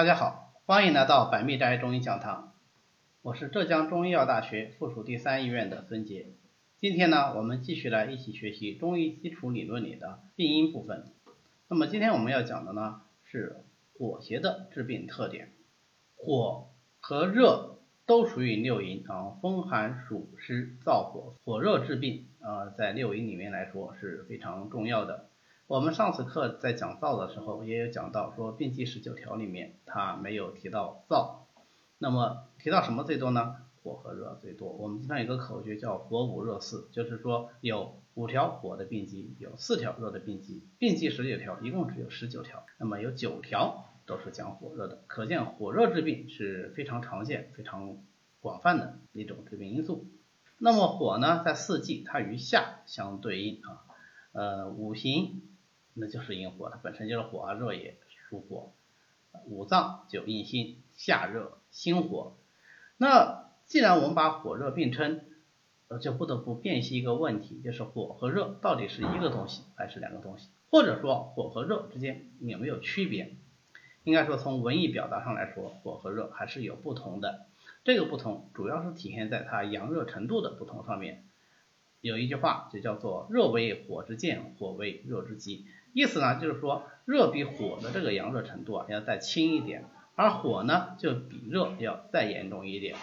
大家好，欢迎来到百密斋中医讲堂，我是浙江中医药大学附属第三医院的孙杰。今天呢，我们继续来一起学习中医基础理论里的病因部分。那么今天我们要讲的呢是火邪的致病特点。火和热都属于六淫啊，风寒暑湿燥火，火热致病啊，在六淫里面来说是非常重要的。我们上次课在讲燥的时候，也有讲到说病机十九条里面，它没有提到燥。那么提到什么最多呢？火和热最多。我们经常有个口诀叫火五热四，就是说有五条火的病机，有四条热的病机。病机十九条，一共只有十九条，那么有九条都是讲火热的，可见火热致病是非常常见、非常广泛的一种致病因素。那么火呢，在四季它与夏相对应啊，呃，五行。那就是阴火，它本身就是火啊，热也属火，五脏就阴心，夏热心火。那既然我们把火热并称，呃，就不得不辨析一个问题，就是火和热到底是一个东西还是两个东西，或者说火和热之间有没有区别？应该说从文艺表达上来说，火和热还是有不同的。这个不同主要是体现在它阳热程度的不同上面。有一句话就叫做“热为火之见，火为热之极”。意思呢，就是说热比火的这个阳热程度啊要再轻一点，而火呢就比热要再严重一点。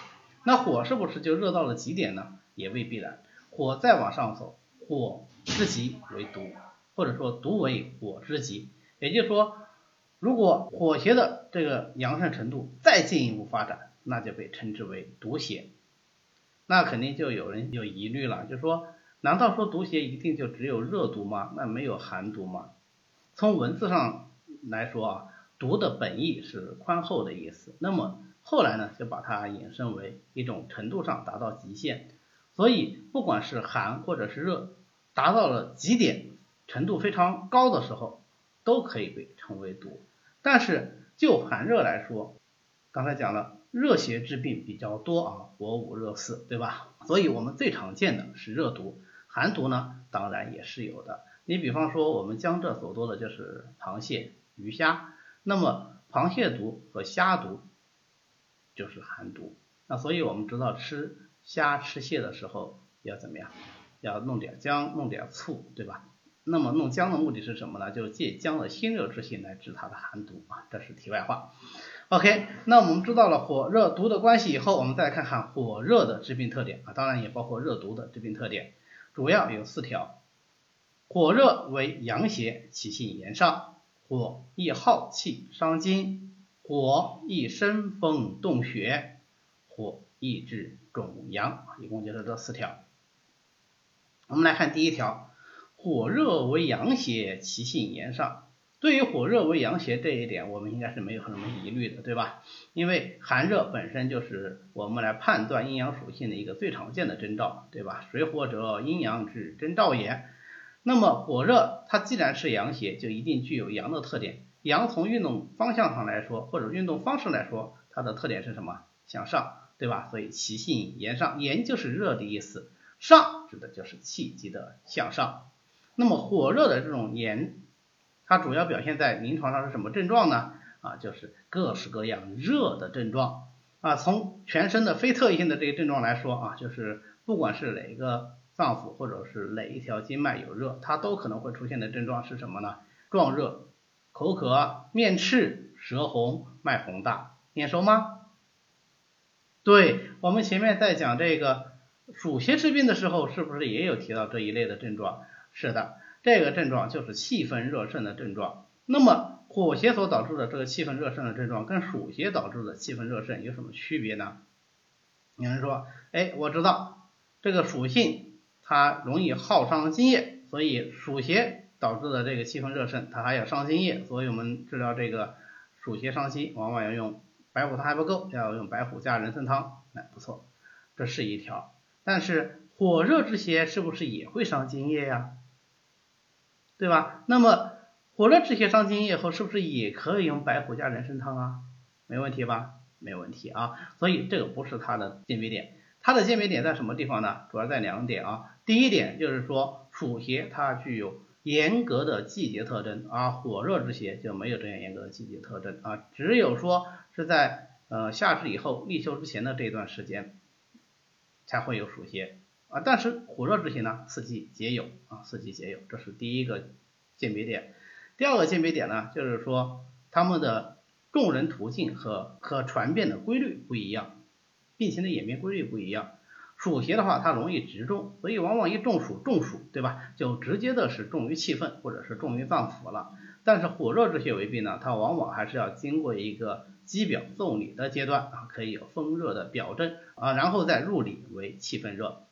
那火是不是就热到了极点呢？也未必然。火再往上走，火之极为毒，或者说毒为火之极。也就是说，如果火邪的这个阳盛程度再进一步发展，那就被称之为毒邪。那肯定就有人有疑虑了，就说难道说毒邪一定就只有热毒吗？那没有寒毒吗？从文字上来说啊，毒的本意是宽厚的意思。那么后来呢，就把它引申为一种程度上达到极限。所以不管是寒或者是热，达到了极点程度非常高的时候，都可以被称为毒。但是就寒热来说，刚才讲了热邪之病比较多啊，火五热四，对吧？所以我们最常见的是热毒，寒毒呢，当然也是有的。你比方说，我们江浙所多的就是螃蟹、鱼虾，那么螃蟹毒和虾毒就是寒毒。那所以我们知道吃虾、吃蟹的时候要怎么样？要弄点姜，弄点醋，对吧？那么弄姜的目的是什么呢？就是借姜的辛热之性来治它的寒毒啊。这是题外话。OK，那我们知道了火热毒的关系以后，我们再看看火热的致病特点啊，当然也包括热毒的致病特点，主要有四条。火热为阳邪，其性炎上，火易耗气伤筋，火易生风动血，火易致肿阳，一共就是这四条。我们来看第一条，火热为阳邪，其性炎上。对于火热为阳邪这一点，我们应该是没有什么疑虑的，对吧？因为寒热本身就是我们来判断阴阳属性的一个最常见的征兆，对吧？水火者，阴阳之征兆也。那么火热它既然是阳邪，就一定具有阳的特点。阳从运动方向上来说，或者运动方式来说，它的特点是什么？向上，对吧？所以其性炎上，炎就是热的意思，上指的就是气机的向上。那么火热的这种炎，它主要表现在临床上是什么症状呢？啊，就是各式各样热的症状啊。从全身的非特异性的这些症状来说啊，就是不管是哪个。脏腑或者是哪一条经脉有热，它都可能会出现的症状是什么呢？壮热、口渴、面赤、舌红、脉洪大，眼熟吗？对，我们前面在讲这个暑邪治病的时候，是不是也有提到这一类的症状？是的，这个症状就是气分热盛的症状。那么火邪所导致的这个气分热盛的症状，跟暑邪导致的气分热盛有什么区别呢？有人说，哎，我知道这个属性。它容易耗伤津液，所以暑邪导致的这个气分热盛，它还要伤津液，所以我们治疗这个暑邪伤心，往往要用白虎汤还不够，要用白虎加人参汤，哎，不错，这是一条。但是火热之邪是不是也会伤津液呀？对吧？那么火热之邪伤津液后，是不是也可以用白虎加人参汤啊？没问题吧？没问题啊，所以这个不是它的鉴别点。它的鉴别点在什么地方呢？主要在两点啊。第一点就是说，暑邪它具有严格的季节特征，而火热之邪就没有这样严格的季节特征啊，只有说是在呃夏至以后立秋之前的这段时间才会有暑邪啊，但是火热之邪呢，四季皆有啊，四季皆有，这是第一个鉴别点。第二个鉴别点呢，就是说他们的众人途径和和传变的规律不一样，病情的演变规律不一样。暑邪的话，它容易直中，所以往往一中暑中暑，对吧？就直接的是重于气分，或者是重于脏腑了。但是火热之邪为病呢，它往往还是要经过一个肌表奏里的阶段啊，可以有风热的表征啊，然后再入里为气分热。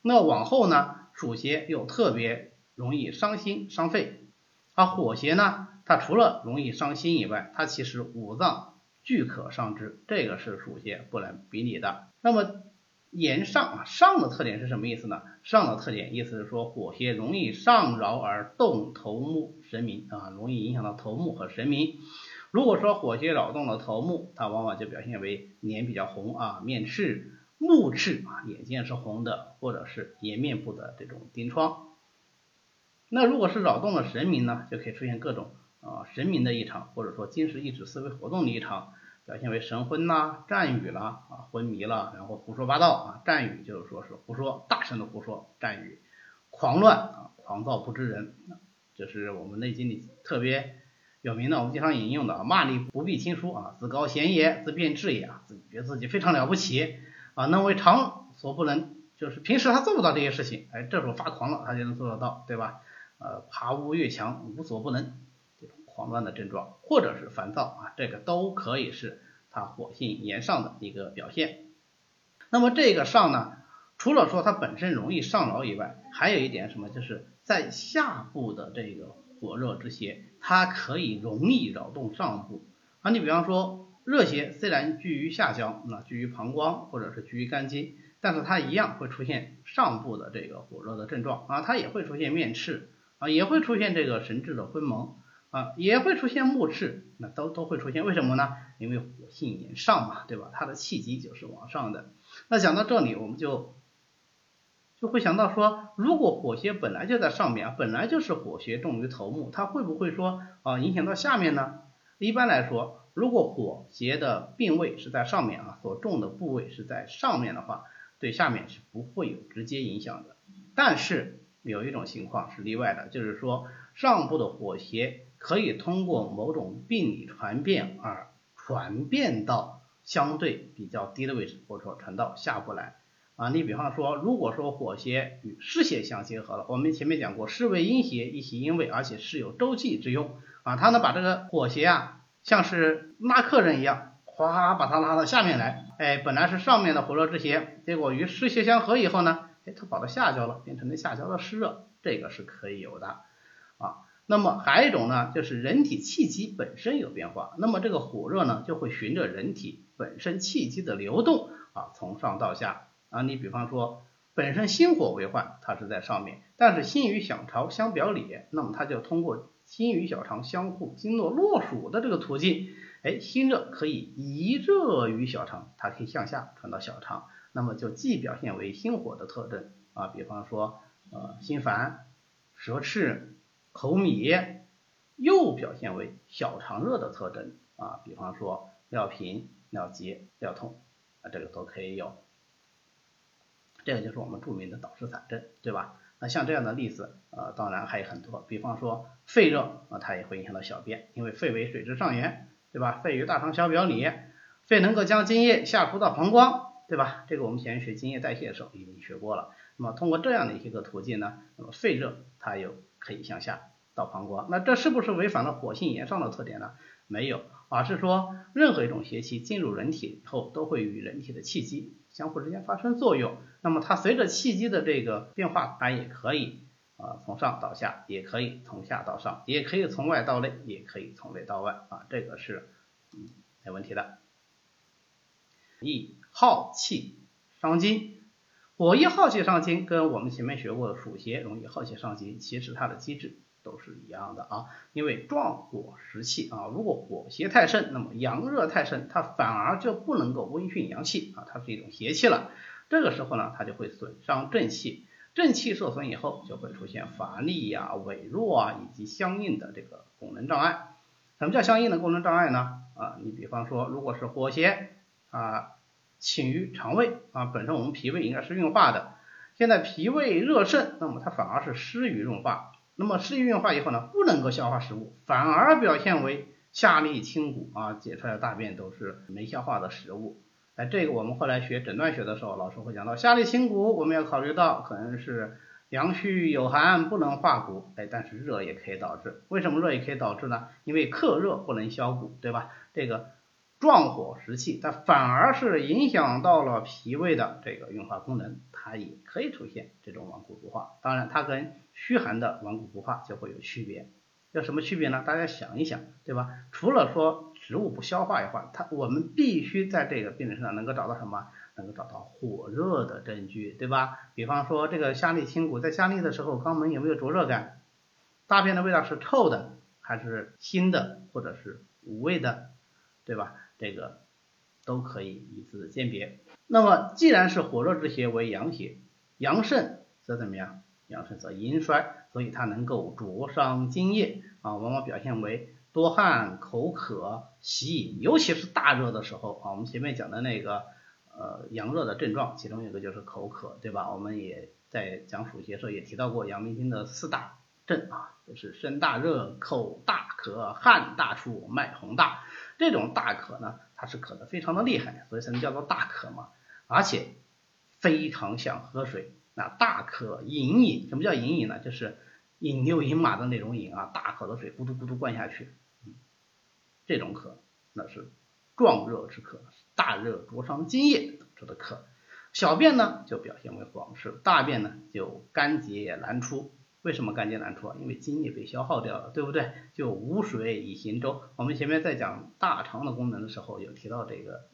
那往后呢，暑邪又特别容易伤心伤肺，而火邪呢，它除了容易伤心以外，它其实五脏俱可伤之，这个是暑邪不能比拟的。那么炎上啊，上的特点是什么意思呢？上的特点意思是说火邪容易上扰而动头目神明啊，容易影响到头目和神明。如果说火邪扰动了头目，它往往就表现为脸比较红啊，面赤、目赤啊，眼睛是红的，或者是颜面部的这种疔疮。那如果是扰动了神明呢，就可以出现各种啊神明的异常，或者说精神意志思维活动的异常。表现为神昏呐、战语啦、啊昏迷了，然后胡说八道啊，战语就是说是胡说，大声的胡说，战语，狂乱啊，狂躁不知人，这是我们内经里特别有名的，我们经常引用的啊，骂你不必亲疏啊，自高贤也，自辩智也啊，自己觉得自己非常了不起啊，能为常所不能，就是平时他做不到这些事情，哎，这时候发狂了，他就能做得到，对吧？呃，爬屋越墙，无所不能。狂乱的症状，或者是烦躁啊，这个都可以是它火性炎上的一个表现。那么这个上呢，除了说它本身容易上劳以外，还有一点什么，就是在下部的这个火热之邪，它可以容易扰动上部啊。你比方说热邪虽然居于下焦，那居于膀胱或者是居于肝经，但是它一样会出现上部的这个火热的症状啊，它也会出现面赤啊，也会出现这个神志的昏蒙。啊，也会出现目赤，那都都会出现，为什么呢？因为火性炎上嘛，对吧？它的气机就是往上的。那讲到这里，我们就就会想到说，如果火邪本来就在上面啊，本来就是火邪重于头目，它会不会说啊影响到下面呢？一般来说，如果火邪的病位是在上面啊，所重的部位是在上面的话，对下面是不会有直接影响的。但是有一种情况是例外的，就是说上部的火邪。可以通过某种病理传变而传变到相对比较低的位置，或者说传到下部来啊。你比方说，如果说火邪与湿邪相结合了，我们前面讲过，湿为阴邪，一系阴位，而且是有周济之用啊。它能把这个火邪啊，像是拉客人一样，哗把它拉到下面来。哎，本来是上面的火热之邪，结果与湿邪相合以后呢，哎，它跑到下焦了，变成了下焦的湿热，这个是可以有的。那么还有一种呢，就是人体气机本身有变化，那么这个火热呢，就会循着人体本身气机的流动啊，从上到下啊。你比方说，本身心火为患，它是在上面，但是心与小肠相表里，那么它就通过心与小肠相互经络络属的这个途径，哎，心热可以移热于小肠，它可以向下传到小肠，那么就既表现为心火的特征啊，比方说呃心烦、舌赤。口糜又表现为小肠热的特征啊，比方说尿频、尿急、尿痛啊，这个都可以有。这个就是我们著名的导湿散症，对吧？那像这样的例子，呃，当然还有很多，比方说肺热啊，它也会影响到小便，因为肺为水之上源，对吧？肺于大肠小表里，肺能够将津液下输到膀胱，对吧？这个我们前学津液代谢的时候已经学过了。那么通过这样的一些个途径呢，那么肺热它有。可以向下到膀胱，那这是不是违反了火性炎上的特点呢？没有，而是说任何一种邪气进入人体后，都会与人体的气机相互之间发生作用。那么它随着气机的这个变化，它也可以啊从上到下，也可以从下到上，也可以从外到内，也可以从内到外啊，这个是嗯没问题的。易耗气伤津。火一耗气伤津，跟我们前面学过的暑邪容易耗气伤津，其实它的机制都是一样的啊。因为壮火食气啊，如果火邪太盛，那么阳热太盛，它反而就不能够温煦阳气啊，它是一种邪气了。这个时候呢，它就会损伤正气。正气受损以后，就会出现乏力呀、痿弱啊，以及相应的这个功能障碍。什么叫相应的功能障碍呢？啊，你比方说，如果是火邪啊侵于肠胃啊，本身我们脾胃应该是运化的，现在脾胃热盛，那么它反而是湿于运化。那么湿于运化以后呢，不能够消化食物，反而表现为下利清谷啊，解出来的大便都是没消化的食物。哎，这个我们后来学诊断学的时候，老师会讲到下利清谷，我们要考虑到可能是阳虚有寒，不能化谷。哎，但是热也可以导致，为什么热也可以导致呢？因为克热不能消谷，对吧？这个壮火食气，它反而是影响到了脾胃的这个运化功能，它也可以出现这种顽固不化。当然，它跟虚寒的顽固不化就会有区别。有什么区别呢？大家想一想，对吧？除了说食物不消化以外，它我们必须在这个病人身上能够找到什么？能够找到火热的证据，对吧？比方说这个下利清谷，在下利的时候，肛门有没有灼热感？大便的味道是臭的还是腥的，或者是无味的，对吧？这个都可以以此鉴别。那么既然是火热之邪为阳邪，阳盛则怎么样？阳盛则阴衰。所以它能够灼伤津液啊，往往表现为多汗、口渴、喜饮，尤其是大热的时候啊。我们前面讲的那个呃阳热的症状，其中一个就是口渴，对吧？我们也在讲暑邪时候也提到过阳明经的四大症啊，就是身大热、口大渴、汗大出、脉洪大。这种大渴呢，它是渴的非常的厉害，所以才能叫做大渴嘛，而且非常想喝水，那大渴饮饮，什么叫饮饮呢？就是饮牛饮马的那种饮啊，大口的水咕嘟咕嘟灌下去，这种渴那是壮热之渴，大热灼伤津液导致的渴。小便呢就表现为黄赤，大便呢就干结难出。为什么干结难出啊？因为津液被消耗掉了，对不对？就无水以行舟。我们前面在讲大肠的功能的时候有提到这个，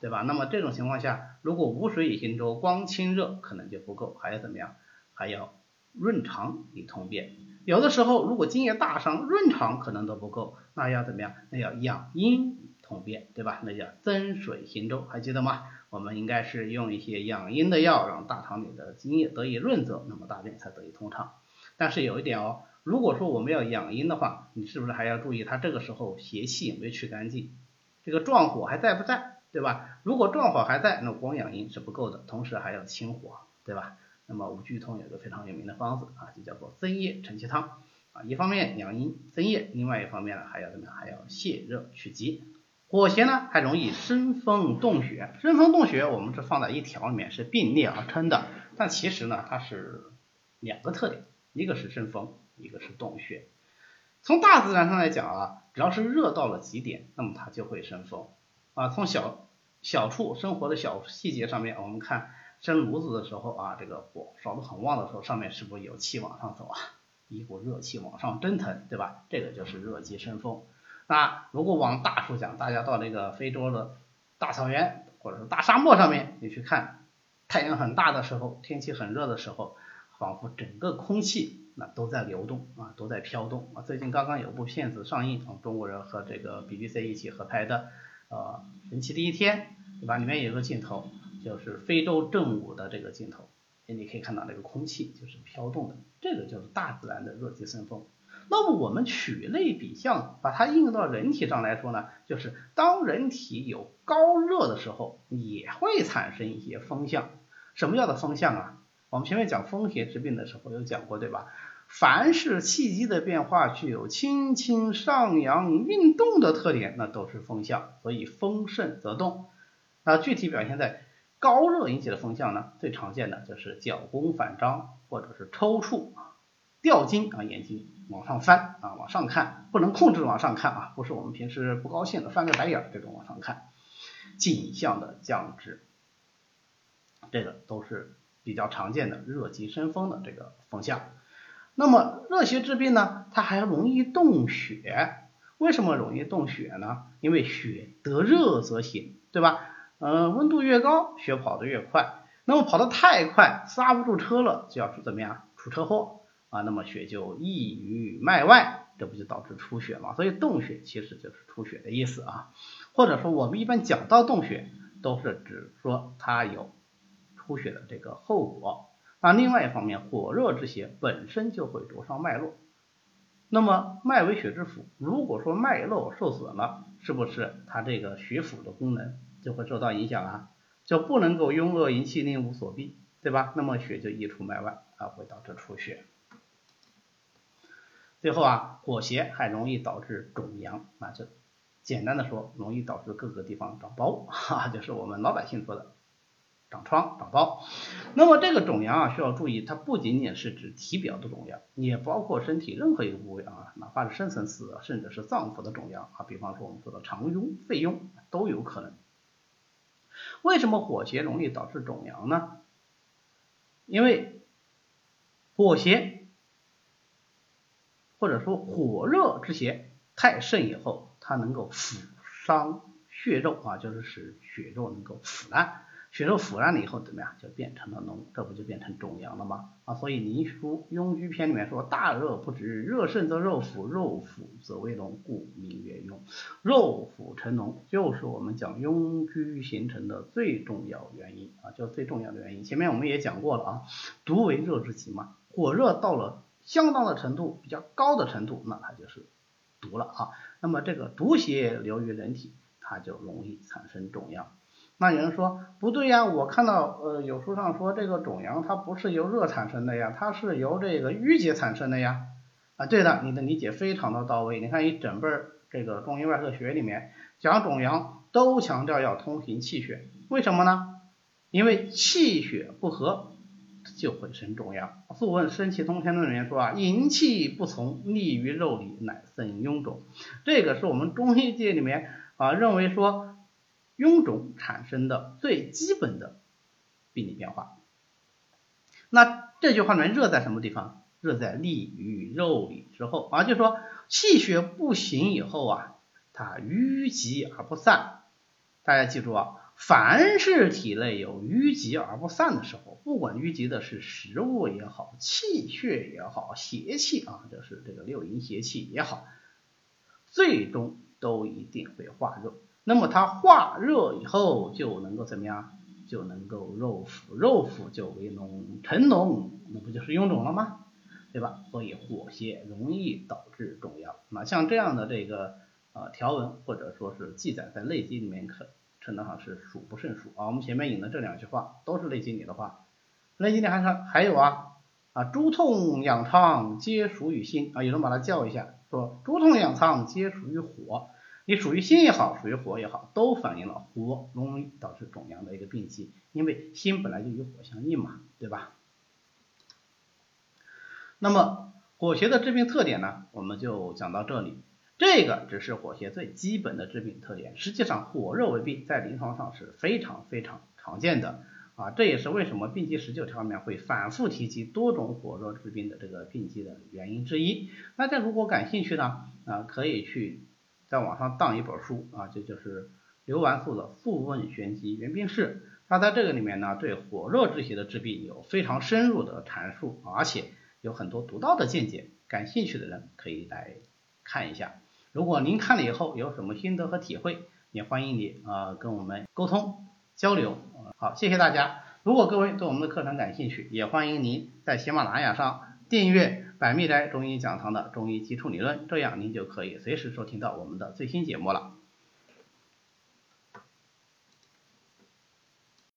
对吧？那么这种情况下，如果无水以行舟，光清热可能就不够，还要怎么样？还要。润肠以通便，有的时候如果津液大伤，润肠可能都不够，那要怎么样？那要养阴通便，对吧？那叫增水行舟，还记得吗？我们应该是用一些养阴的药，让大肠里的津液得以润泽，那么大便才得以通畅。但是有一点哦，如果说我们要养阴的话，你是不是还要注意它这个时候邪气有没有去干净？这个壮火还在不在？对吧？如果壮火还在，那光养阴是不够的，同时还要清火，对吧？那么五句通有个非常有名的方子啊，就叫做增液承气汤啊，一方面养阴增液，另外一方面呢还要怎么样？还要泻热去积。火邪呢还容易生风动血，生风动血我们是放在一条里面是并列而称的，但其实呢它是两个特点，一个是生风，一个是洞穴。从大自然上来讲啊，只要是热到了极点，那么它就会生风啊。从小小处生活的小细节上面，我们看。生炉子的时候啊，这个火烧得很旺的时候，上面是不是有气往上走啊？一股热气往上蒸腾，对吧？这个就是热极生风。那如果往大处讲，大家到那个非洲的大草原或者是大沙漠上面，你去看，太阳很大的时候，天气很热的时候，仿佛整个空气那都在流动啊，都在飘动啊。最近刚刚有部片子上映，啊，中国人和这个 BBC 一起合拍的，呃，神奇的一天，对吧？里面有个镜头。就是非洲正午的这个镜头，你可以看到那个空气就是飘动的，这个就是大自然的热极生风。那么我们取类比象，把它应用到人体上来说呢，就是当人体有高热的时候，也会产生一些风向。什么叫的风向啊？我们前面讲风邪治病的时候有讲过，对吧？凡是气机的变化具有轻轻上扬运动的特点，那都是风象。所以风盛则动。那具体表现在。高热引起的风象呢，最常见的就是角弓反张，或者是抽搐、掉睛啊，眼睛往上翻啊，往上看，不能控制往上看啊，不是我们平时不高兴的翻个白眼儿这种往上看，颈项的降脂，这个都是比较常见的热极生风的这个风象。那么热邪治病呢，它还容易动血，为什么容易动血呢？因为血得热则行，对吧？嗯，温度越高，血跑得越快。那么跑得太快，刹不住车了，就要出怎么样？出车祸啊，那么血就溢于脉外，这不就导致出血吗？所以动血其实就是出血的意思啊。或者说我们一般讲到动血，都是指说它有出血的这个后果。那另外一方面，火热之邪本身就会灼伤脉络。那么脉为血之府，如果说脉络受损了，是不是它这个血府的功能就会受到影响啊？就不能够拥恶营气，令无所避，对吧？那么血就溢出脉外啊，会导致出血。最后啊，火邪还容易导致肿阳啊，就简单的说，容易导致各个地方长包，哈，就是我们老百姓说的。长疮、长包，那么这个肿疡啊，需要注意，它不仅仅是指体表的肿疡，也包括身体任何一个部位啊，哪怕是深层次的，甚至是脏腑的肿疡啊，比方说我们说的肠痈、肺痈都有可能。为什么火邪容易导致肿疡呢？因为火邪或者说火热之邪太盛以后，它能够腐伤血肉啊，就是使血肉能够腐烂。血肉腐烂了以后怎么样？就变成了脓，这不就变成肿疡了吗？啊，所以《灵枢·庸居篇》里面说：“大热不止，热盛则肉腐，肉腐则为脓，故名曰痈。”肉腐成脓就是我们讲痈疽形成的最重要原因啊，就最重要的原因。前面我们也讲过了啊，毒为热之极嘛，火热到了相当的程度，比较高的程度，那它就是毒了啊。那么这个毒邪流于人体，它就容易产生肿疡。那有人说不对呀，我看到呃有书上说这个肿疡它不是由热产生的呀，它是由这个淤结产生的呀。啊，对的，你的理解非常的到位。你看一整本这个中医外科学里面讲肿疡都强调要通行气血，为什么呢？因为气血不和就会生肿疡。素问生气通天论里面说啊，营气不从，逆于肉里，乃生臃肿。这个是我们中医界里面啊认为说。臃肿产生的最基本的病理变化，那这句话里面热在什么地方？热在利于肉里之后啊，就说气血不行以后啊，它淤积而不散。大家记住啊，凡是体内有淤积而不散的时候，不管淤积的是食物也好，气血也好，邪气啊，就是这个六淫邪气也好，最终都一定会化热。那么它化热以后就能够怎么样？就能够肉腐，肉腐就为脓，成脓那不就是臃肿了吗？对吧？所以火邪容易导致肿疡。那像这样的这个呃条文或者说是记载在内经里面，可称得上是数不胜数啊。我们前面引的这两句话都是内经里的话，内经里还是还有啊啊，诸痛痒疮皆属于心啊，有人把它叫一下，说诸痛痒疮皆属于火。你属于心也好，属于火也好，都反映了火容易导致肿疡的一个病机，因为心本来就与火相应嘛，对吧？那么火邪的致病特点呢，我们就讲到这里。这个只是火邪最基本的致病特点，实际上火热为病在临床上是非常非常常见的啊，这也是为什么病机十九条里面会反复提及多种火热致病的这个病机的原因之一。大家如果感兴趣呢，啊，可以去。在网上当一本书啊，这就是刘完素的《素问玄机原病释》。他在这个里面呢，对火热之邪的治病有非常深入的阐述，而且有很多独到的见解。感兴趣的人可以来看一下。如果您看了以后有什么心得和体会，也欢迎你啊跟我们沟通交流。好，谢谢大家。如果各位对我们的课程感兴趣，也欢迎您在喜马拉雅上订阅。百密斋中医讲堂的中医基础理论，这样您就可以随时收听到我们的最新节目了。